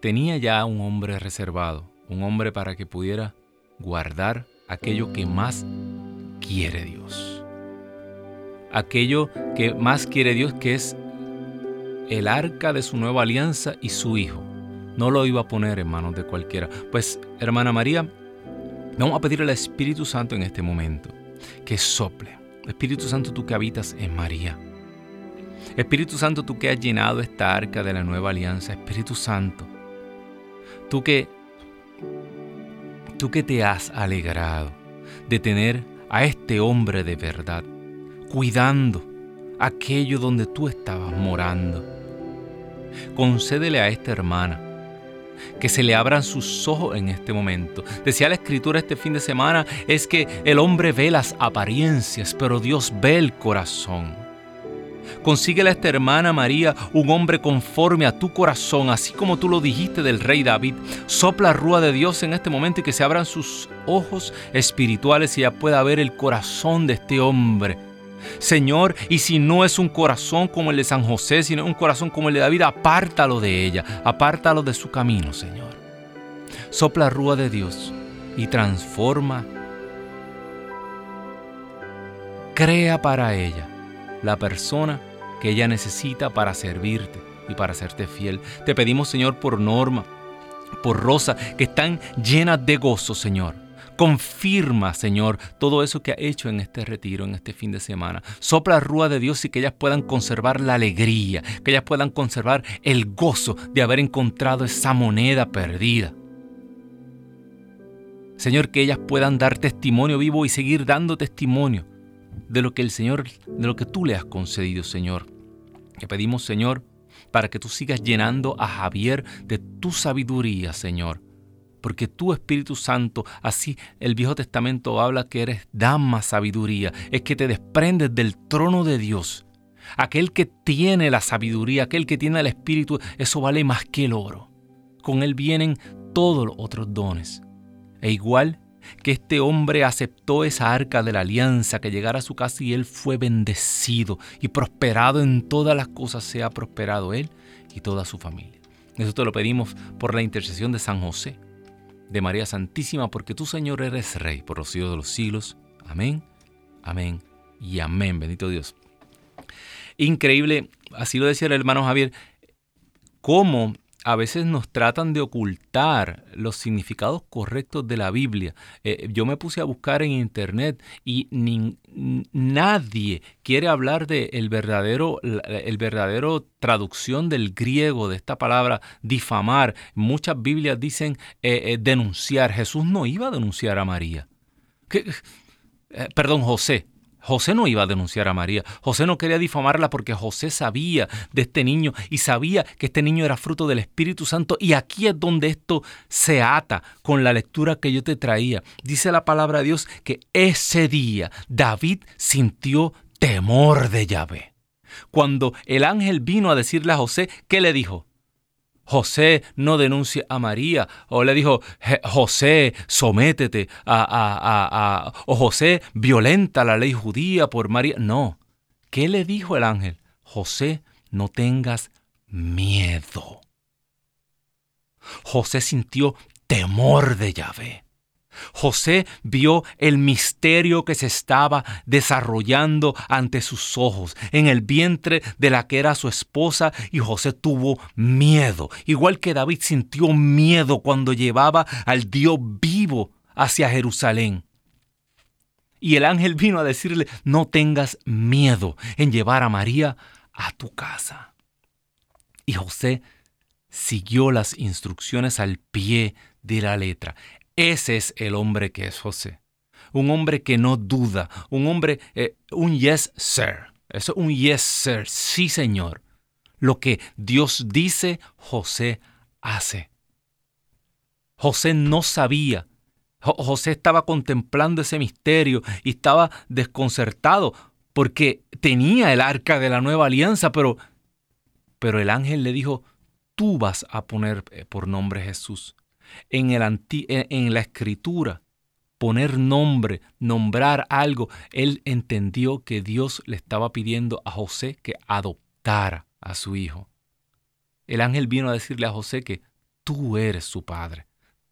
A: tenía ya un hombre reservado, un hombre para que pudiera guardar aquello que más quiere Dios. Aquello que más quiere Dios que es el arca de su nueva alianza y su hijo. No lo iba a poner en manos de cualquiera. Pues, hermana María, vamos a pedirle al Espíritu Santo en este momento que sople. Espíritu Santo, tú que habitas en María Espíritu Santo, tú que has llenado esta arca de la nueva alianza, Espíritu Santo, tú que, tú que te has alegrado de tener a este hombre de verdad, cuidando aquello donde tú estabas morando. Concédele a esta hermana que se le abran sus ojos en este momento. Decía la escritura este fin de semana, es que el hombre ve las apariencias, pero Dios ve el corazón. Consíguele a esta hermana María un hombre conforme a tu corazón, así como tú lo dijiste del rey David. Sopla rúa de Dios en este momento y que se abran sus ojos espirituales y ya pueda ver el corazón de este hombre Señor, y si no es un corazón como el de San José, sino un corazón como el de David, apártalo de ella, apártalo de su camino, Señor. Sopla rúa de Dios y transforma. Crea para ella la persona que ella necesita para servirte y para hacerte fiel. Te pedimos, Señor, por Norma, por Rosa, que están llenas de gozo, Señor. Confirma, Señor, todo eso que ha hecho en este retiro, en este fin de semana. Sopla rúa de Dios y que ellas puedan conservar la alegría, que ellas puedan conservar el gozo de haber encontrado esa moneda perdida. Señor, que ellas puedan dar testimonio vivo y seguir dando testimonio de lo que el Señor, de lo que tú le has concedido, Señor. Te pedimos, Señor, para que tú sigas llenando a Javier de tu sabiduría, Señor porque tú Espíritu Santo, así el Viejo Testamento habla que eres dama sabiduría, es que te desprendes del trono de Dios. Aquel que tiene la sabiduría, aquel que tiene el Espíritu, eso vale más que el oro. Con él vienen todos los otros dones. E igual que este hombre aceptó esa arca de la alianza, que llegara a su casa y él fue bendecido y prosperado en todas las cosas, sea prosperado él y toda su familia. Eso te lo pedimos por la intercesión de San José, de María Santísima, porque tú, Señor, eres Rey por los siglos de los siglos. Amén, amén y amén. Bendito Dios. Increíble, así lo decía el hermano Javier, cómo a veces nos tratan de ocultar los significados correctos de la Biblia. Eh, yo me puse a buscar en internet y nadie quiere hablar de el verdadero, el verdadero traducción del griego de esta palabra difamar. Muchas Biblias dicen eh, eh, denunciar. Jesús no iba a denunciar a María. perdón, José. José no iba a denunciar a María. José no quería difamarla porque José sabía de este niño y sabía que este niño era fruto del Espíritu Santo. Y aquí es donde esto se ata con la lectura que yo te traía. Dice la palabra de Dios que ese día David sintió temor de Yahvé. Cuando el ángel vino a decirle a José, ¿qué le dijo? José no denuncia a María, o le dijo, José, sométete a, a, a, o José violenta la ley judía por María. No. ¿Qué le dijo el ángel? José, no tengas miedo. José sintió temor de Yahvé. José vio el misterio que se estaba desarrollando ante sus ojos en el vientre de la que era su esposa y José tuvo miedo, igual que David sintió miedo cuando llevaba al Dios vivo hacia Jerusalén. Y el ángel vino a decirle, no tengas miedo en llevar a María a tu casa. Y José siguió las instrucciones al pie de la letra. Ese es el hombre que es José. Un hombre que no duda, un hombre, eh, un yes, sir. Eso es un yes, sir. Sí, señor. Lo que Dios dice, José hace. José no sabía. José estaba contemplando ese misterio y estaba desconcertado porque tenía el arca de la nueva alianza, pero, pero el ángel le dijo, tú vas a poner eh, por nombre Jesús en, el en la escritura, poner nombre, nombrar algo, él entendió que Dios le estaba pidiendo a José que adoptara a su hijo. El ángel vino a decirle a José que tú eres su padre,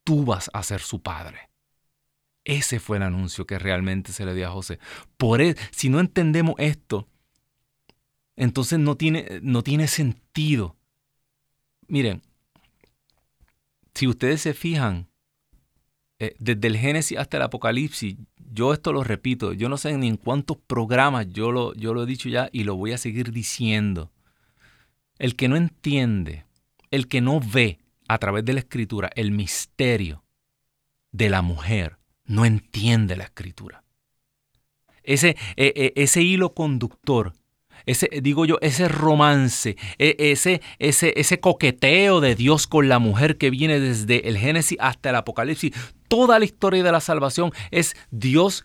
A: tú vas a ser su padre. Ese fue el anuncio que realmente se le dio a José. Por eso, si no entendemos esto, entonces no tiene, no tiene sentido. Miren, si ustedes se fijan, eh, desde el Génesis hasta el Apocalipsis, yo esto lo repito, yo no sé ni en cuántos programas yo lo, yo lo he dicho ya y lo voy a seguir diciendo. El que no entiende, el que no ve a través de la escritura el misterio de la mujer, no entiende la escritura. Ese, eh, eh, ese hilo conductor ese, digo yo, ese romance, e, ese, ese, ese coqueteo de Dios con la mujer que viene desde el Génesis hasta el Apocalipsis, toda la historia de la salvación es Dios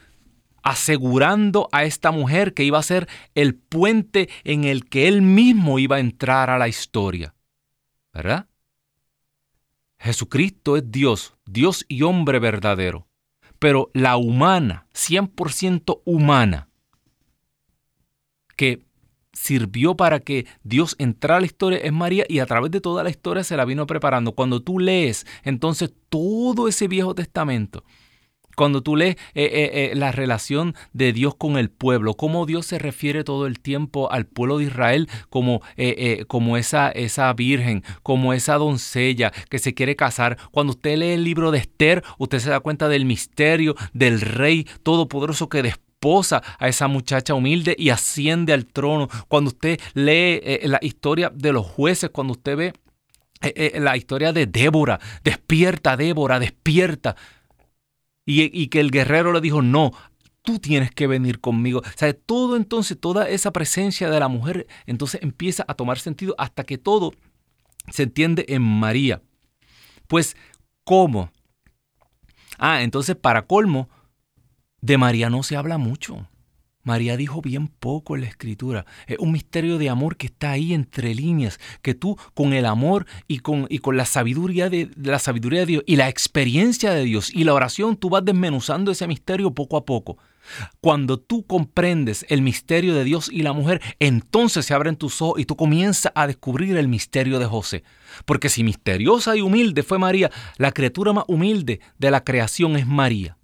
A: asegurando a esta mujer que iba a ser el puente en el que él mismo iba a entrar a la historia. ¿Verdad? Jesucristo es Dios, Dios y hombre verdadero. Pero la humana, 100% humana, que sirvió para que Dios entrara a la historia es María y a través de toda la historia se la vino preparando. Cuando tú lees entonces todo ese Viejo Testamento, cuando tú lees eh, eh, eh, la relación de Dios con el pueblo, cómo Dios se refiere todo el tiempo al pueblo de Israel como, como esa, esa virgen, como esa doncella que se quiere casar. Cuando usted lee el libro de Esther, usted se da cuenta del misterio del rey todopoderoso que desposa a esa muchacha humilde y asciende al trono. Cuando usted lee la historia de los jueces, cuando usted ve la historia de Débora, despierta Débora, despierta y, que el guerrero le dijo, no, tú tienes que venir conmigo. O sea, todo entonces, toda esa presencia de la mujer, entonces empieza a tomar sentido hasta que todo se entiende en María. Pues, ¿cómo? Ah, entonces para colmo, de María no se habla mucho. María dijo bien poco en la escritura. Es un misterio de amor que está ahí entre líneas, que tú con el amor y con, y con la, sabiduría de, la sabiduría de Dios y la experiencia de Dios y la oración, tú vas desmenuzando ese misterio poco a poco. Cuando tú comprendes el misterio de Dios y la mujer, entonces se abren tus ojos y tú comienzas a descubrir el misterio de José. Porque si misteriosa y humilde fue María, la criatura más humilde de la creación es María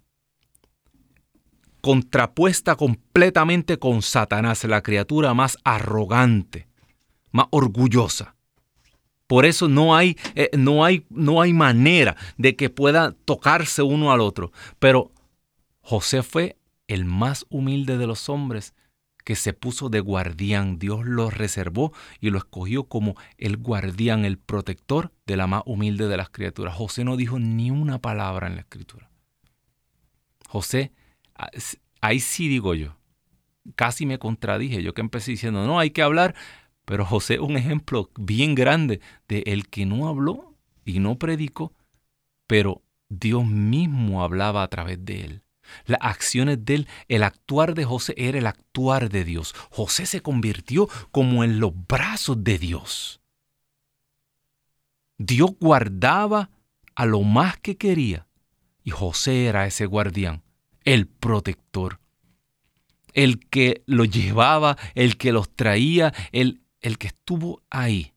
A: contrapuesta completamente con Satanás, la criatura más arrogante, más orgullosa. Por eso no hay, eh, no hay, no hay manera de que pueda tocarse uno al otro. Pero José fue el más humilde de los hombres que se puso de guardián. Dios lo reservó y lo escogió como el guardián, el protector de la más humilde de las criaturas. José no dijo ni una palabra en la escritura. José ahí sí digo yo, casi me contradije, yo que empecé diciendo, no, hay que hablar, pero José un ejemplo bien grande de el que no habló y no predicó, pero Dios mismo hablaba a través de él. Las acciones de él, el actuar de José era el actuar de Dios. José se convirtió como en los brazos de Dios. Dios guardaba a lo más que quería y José era ese guardián el protector, el que los llevaba, el que los traía, el, el que estuvo ahí,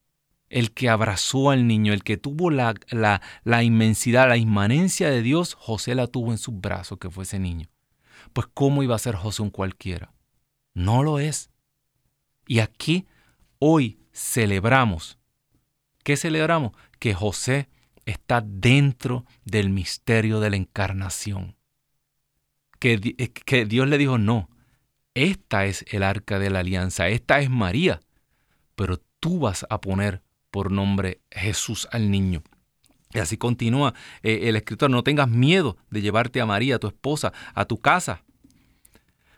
A: el que abrazó al niño, el que tuvo la, la, la inmensidad, la inmanencia de Dios, José la tuvo en sus brazos, que fue ese niño. Pues ¿cómo iba a ser José un cualquiera? No lo es. Y aquí hoy celebramos. ¿Qué celebramos? Que José está dentro del misterio de la encarnación. Eh, que, Dios le dijo, no, esta es el arca de la alianza, esta es María, pero tú vas a poner por nombre Jesús al niño. Y así continúa eh, el escritor, no tengas miedo de llevarte a María, tu esposa, a tu casa.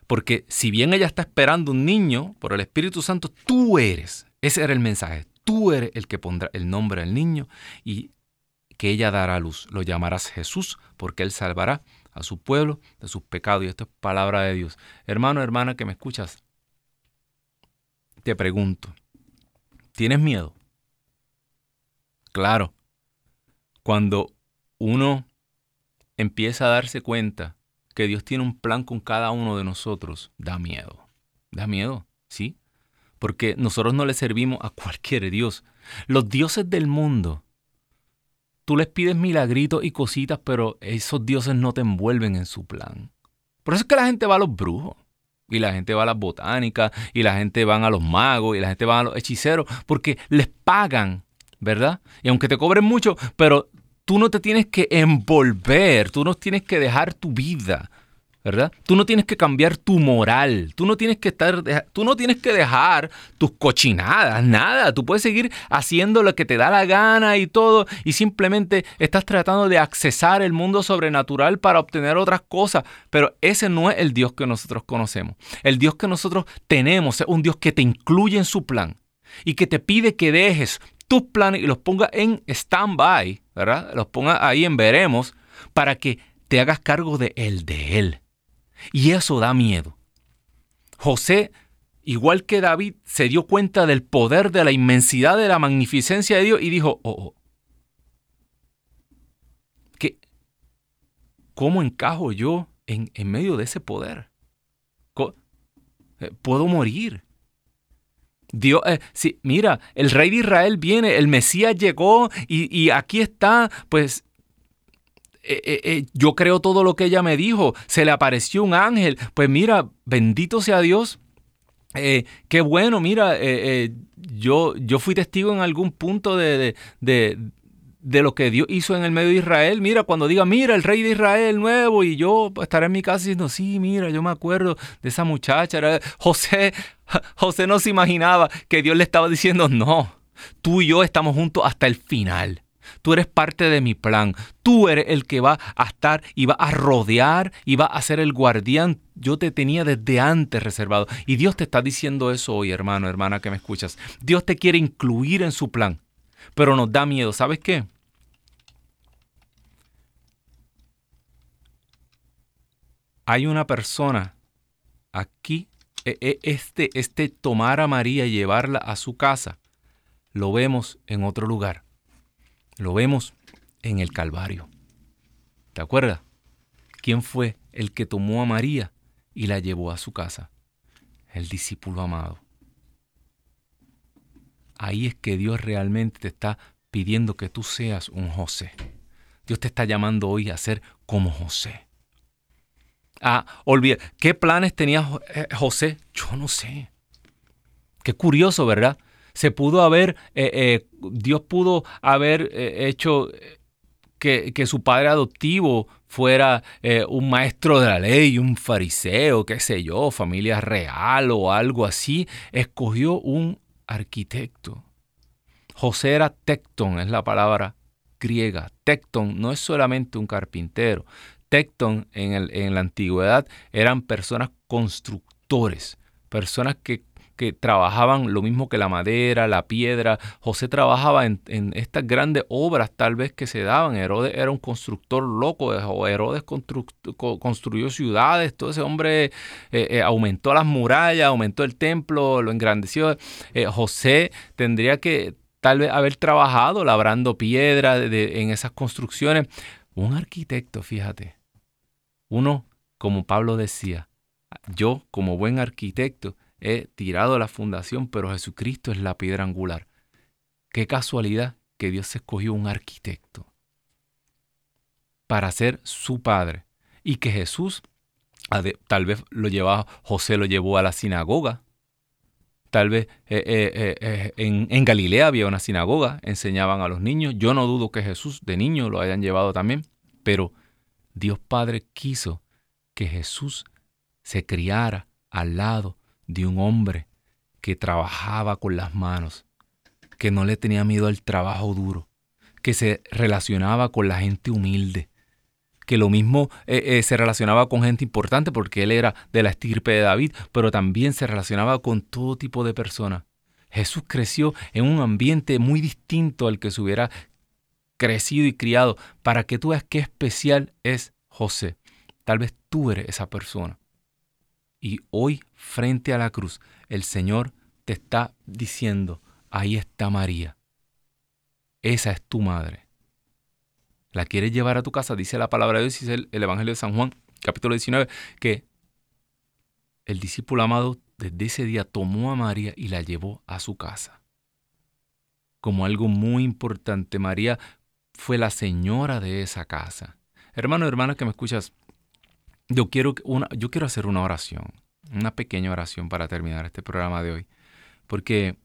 A: Porque si bien ella está esperando un niño por el Espíritu Santo, tú eres, ese era el mensaje, tú eres el que pondrá el nombre al niño y que ella dará luz. Lo llamarás Jesús porque él salvará a su pueblo de sus pecados. Y esto es palabra de Dios. Hermano, hermana que me escuchas, te pregunto, ¿tienes miedo? Claro, cuando uno empieza a darse cuenta que Dios tiene un plan con cada uno de nosotros, da miedo. Da miedo, ¿sí? Porque nosotros no le servimos a cualquier Dios. Los dioses del mundo Tú les pides milagritos y cositas, pero esos dioses no te envuelven en su plan. Por eso es que la gente va a los brujos. Y la gente va a las botánicas, y la gente va a los magos, y la gente va a los hechiceros, porque les pagan, ¿verdad? Y aunque te cobren mucho, pero tú no te tienes que envolver, tú no tienes que dejar tu vida ¿verdad? Tú no tienes que cambiar tu moral, tú no tienes que estar, tú no tienes que dejar tus cochinadas, nada. Tú puedes seguir haciendo lo que te da la gana y todo, y simplemente estás tratando de accesar el mundo sobrenatural para obtener otras cosas, pero ese no es el Dios que nosotros conocemos. El Dios que nosotros tenemos es un Dios que te incluye en su plan y que te pide que dejes tus planes y los ponga en stand-by, ¿verdad? Los ponga ahí en veremos para que te hagas cargo de él, de él. Y eso da miedo. José, igual que David, se dio cuenta del poder, de la inmensidad, de la magnificencia de Dios y dijo, oh, oh ¿cómo encajo yo en, en medio de ese poder? Eh, puedo morir. Dios, eh, mira, el rey de Israel viene, el Mesías llegó y, aquí está, pues eh, eh, yo creo todo lo que ella me dijo, se le apareció un ángel, pues mira, bendito sea Dios. qué bueno, mira, yo, yo fui testigo en algún punto de, de lo que Dios hizo en el medio de Israel. Mira, cuando diga, mira, el rey de Israel nuevo, y yo estaré en mi casa diciendo, sí, mira, yo me acuerdo de esa muchacha. José, (laughs) José no se imaginaba que Dios le estaba diciendo, no, tú y yo estamos juntos hasta el final. Tú eres parte de mi plan. Tú eres el que va a estar y va a rodear y va a ser el guardián. Yo te tenía desde antes reservado. Y Dios te está diciendo eso hoy, hermano, hermana, que me escuchas. Dios te quiere incluir en su plan pero nos da miedo. ¿Sabes qué? Hay una persona aquí, e, e, este, este tomar a María y llevarla a su casa, lo vemos en otro lugar. Lo vemos en el Calvario. ¿Te acuerdas? ¿Quién fue el que tomó a María y la llevó a su casa? El discípulo amado ahí es que Dios realmente te está pidiendo que tú seas un José. Dios te está llamando hoy a ser como José. Ah, olvida, ¿qué planes tenía eh, José? Yo no sé. Qué curioso, ¿verdad? Se pudo haber, eh, eh, Dios pudo haber hecho que, que, su padre adoptivo fuera un maestro de la ley, un fariseo, qué sé yo, familia real o algo así. Escogió un arquitecto. José era tecton, es la palabra griega. Tecton no es solamente un carpintero. Tecton en, el, en la antigüedad eran personas constructores, personas que que trabajaban lo mismo que la madera, la piedra. José trabajaba en, estas grandes obras tal vez que se daban. Herodes era un constructor loco, o Herodes construyó ciudades, todo ese hombre eh, eh, aumentó las murallas, aumentó el templo, lo engrandeció. Eh, José tendría que tal vez haber trabajado labrando piedra en esas construcciones. Un arquitecto, fíjate. Uno, como Pablo decía, yo como buen arquitecto, he tirado la fundación, pero Jesucristo es la piedra angular. Qué casualidad que Dios escogió un arquitecto para ser su padre y que Jesús tal vez lo llevaba, José lo llevó a la sinagoga. Tal vez eh, eh, eh, en, en, Galilea había una sinagoga, enseñaban a los niños. Yo no dudo que Jesús de niño lo hayan llevado también, pero Dios Padre quiso que Jesús se criara al lado de un hombre que trabajaba con las manos, que no le tenía miedo al trabajo duro, que se relacionaba con la gente humilde, que lo mismo eh, eh, se relacionaba con gente importante porque él era de la estirpe de David, pero también se relacionaba con todo tipo de personas. Jesús creció en un ambiente muy distinto al que se hubiera crecido y criado, para que tú veas qué especial es José. Tal vez tú eres esa persona. Y hoy, frente a la cruz, el Señor te está diciendo, ahí está María. Esa es tu madre. ¿La quieres llevar a tu casa? Dice la palabra de Dios, dice el, Evangelio de San Juan, capítulo 19, que el discípulo amado desde ese día tomó a María y la llevó a su casa. Como algo muy importante, María fue la señora de esa casa. Hermano, hermana que me escuchas, yo quiero, una, yo quiero hacer una oración, una pequeña oración para terminar este programa de hoy. Porque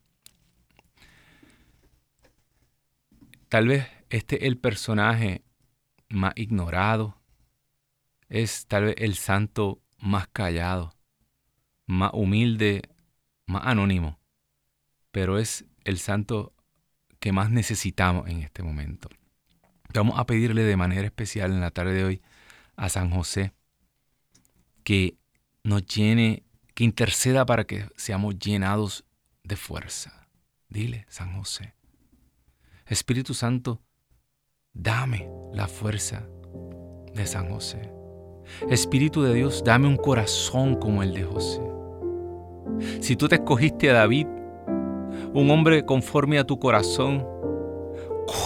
A: tal vez este es el personaje más ignorado, es tal vez el santo más callado, más humilde, más anónimo, pero es el santo que más necesitamos en este momento. Vamos a pedirle de manera especial en la tarde de hoy a San José que nos llene, que interceda para que seamos llenados de fuerza. Dile, San José. Espíritu Santo, dame la fuerza de San José. Espíritu de Dios, dame un corazón como el de José. Si tú te escogiste a David, un hombre conforme a tu corazón,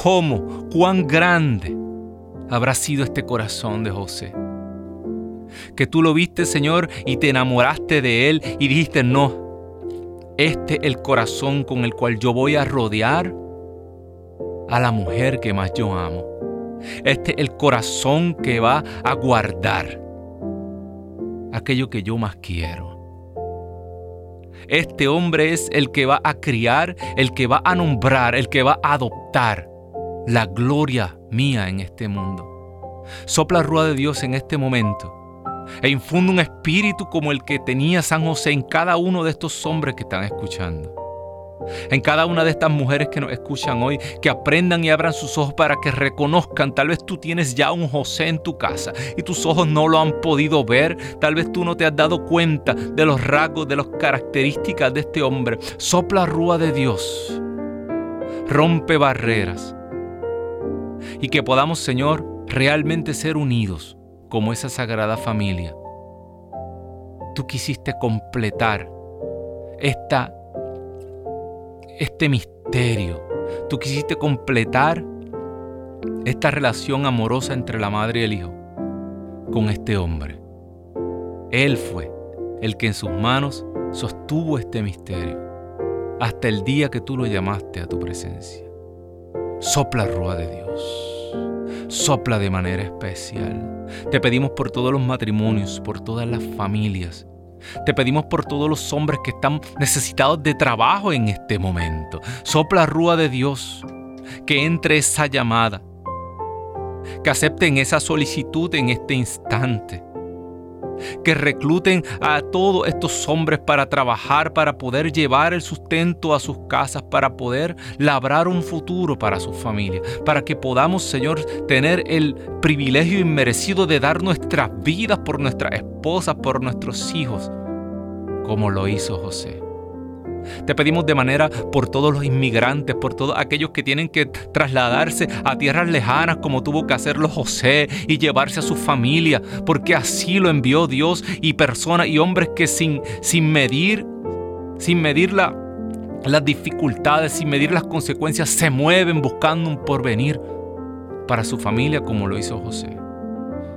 A: ¿cómo, cuán grande habrá sido este corazón de José? Que tú lo viste, Señor, y te enamoraste de Él y dijiste, no, este es el corazón con el cual yo voy a rodear a la mujer que más yo amo. Este es el corazón que va a guardar aquello que yo más quiero. Este hombre es el que va a criar, el que va a nombrar, el que va a adoptar la gloria mía en este mundo. Sopla rúa de Dios en este momento e infunde un espíritu como el que tenía San José en cada uno de estos hombres que están escuchando. En cada una de estas mujeres que nos escuchan hoy, que aprendan y abran sus ojos para que reconozcan, tal vez tú tienes ya un José en tu casa y tus ojos no lo han podido ver, tal vez tú no te has dado cuenta de los rasgos, de las características de este hombre. Sopla rúa de Dios, rompe barreras y que podamos, Señor, realmente ser unidos como esa sagrada familia. Tú quisiste completar esta, este misterio. Tú quisiste completar esta relación amorosa entre la madre y el hijo con este hombre. Él fue el que en sus manos sostuvo este misterio hasta el día que tú lo llamaste a tu presencia. Sopla rúa de Dios sopla de manera especial. Te pedimos por todos los matrimonios, por todas las familias. Te pedimos por todos los hombres que están necesitados de trabajo en este momento. Sopla rúa de Dios, que entre esa llamada, que acepten esa solicitud en este instante que recluten a todos estos hombres para trabajar, para poder llevar el sustento a sus casas, para poder labrar un futuro para sus familias, para que podamos, Señor, tener el privilegio inmerecido de dar nuestras vidas por nuestras esposas, por nuestros hijos, como lo hizo José. Te pedimos de manera por todos los inmigrantes, por todos aquellos que tienen que trasladarse a tierras lejanas como tuvo que hacerlo José y llevarse a su familia, porque así lo envió Dios y personas y hombres que sin, sin medir, sin medir las dificultades, sin medir las consecuencias, se mueven buscando un porvenir para su familia como lo hizo José.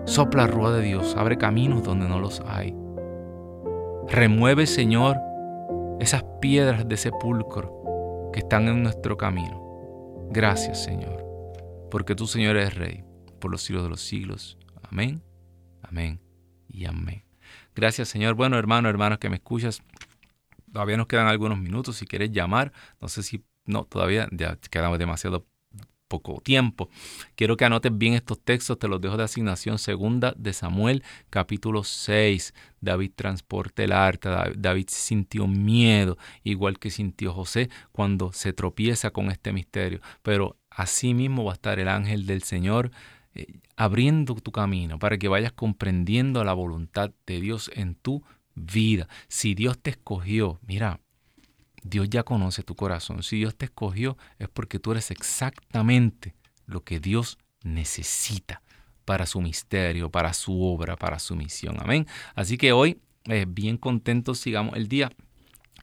A: Sopla rúa de Dios, abre caminos donde no los hay. Remueve, Señor, esas piedras de sepulcro que están en nuestro camino. Gracias, Señor, porque tú, Señor, eres Rey por los siglos de los siglos. Amén, amén y amén. Gracias, Señor. Bueno, hermano, hermanos que me escuchas, todavía nos quedan algunos minutos. Si quieres llamar, no sé si, no, todavía ya quedamos demasiado poco tiempo. Quiero que anotes bien estos textos, te los dejo de asignación segunda de Samuel, capítulo 6. David transporta el arca, David sintió miedo, igual que sintió José cuando se tropieza con este misterio. Pero así mismo va a estar el ángel del Señor eh, abriendo tu camino para que vayas comprendiendo la voluntad de Dios en tu vida. Si Dios te escogió, mira, Dios ya conoce tu corazón. Si Dios te escogió es porque tú eres exactamente lo que Dios necesita para su misterio, para su obra, para su misión. Amén. Así que hoy, eh, bien contentos, sigamos el día.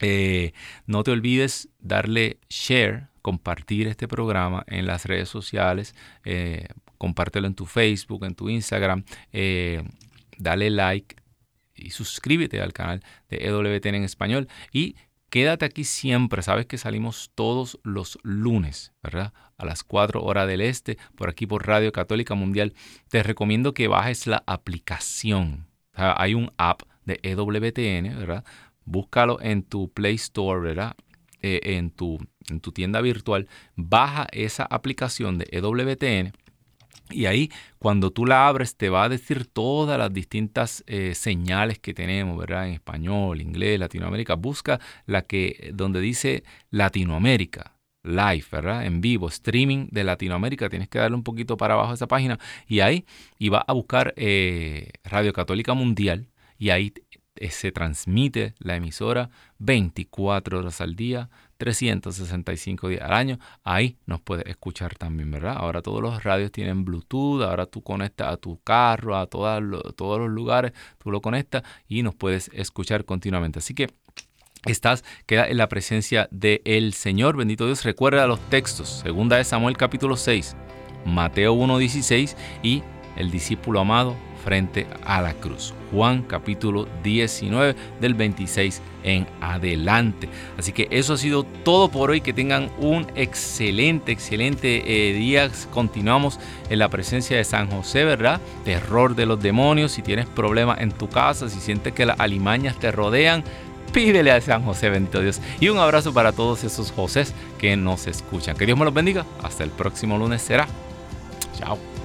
A: Eh, no te olvides darle share, compartir este programa en las redes sociales, eh, compártelo en tu Facebook, en tu Instagram, dale like y suscríbete al canal de EWTN en español y Quédate aquí siempre, sabes que salimos todos los lunes, ¿verdad? A las 4 horas del este, por aquí por Radio Católica Mundial. Te recomiendo que bajes la aplicación. hay un app de EWTN, ¿verdad? Búscalo en tu Play Store, ¿verdad? Eh, en, tu, en tu tienda virtual. Baja esa aplicación de EWTN y ahí, cuando tú la abres, te va a decir todas las distintas eh, señales que tenemos, ¿verdad? En español, inglés, Latinoamérica. Busca la que, donde dice Latinoamérica, live, ¿verdad? En vivo, streaming de Latinoamérica. Tienes que darle un poquito para abajo a esa página y ahí, y va a buscar eh, Radio Católica Mundial y ahí eh, se transmite la emisora 24 horas al día, 365 días al año. Ahí nos puedes escuchar también, ¿verdad? Ahora todos los radios tienen Bluetooth, ahora tú conectas a tu carro, a todos los lugares, tú lo conectas y nos puedes escuchar continuamente. Así que estás, queda en la presencia del Señor. Bendito Dios. Recuerda los textos. Segunda de Samuel capítulo 6, Mateo 1.16 y el discípulo amado frente a la cruz. Juan capítulo 19 del 26 en adelante. Así que eso ha sido todo por hoy. Que tengan un excelente, excelente eh, día. Continuamos en la presencia de San José, ¿verdad? Terror de los demonios. Si tienes problemas en tu casa, si sientes que las alimañas te rodean, pídele a San José, bendito Dios. Y un abrazo para todos esos José que nos escuchan. Que Dios me los bendiga. Hasta el próximo lunes será. Chao.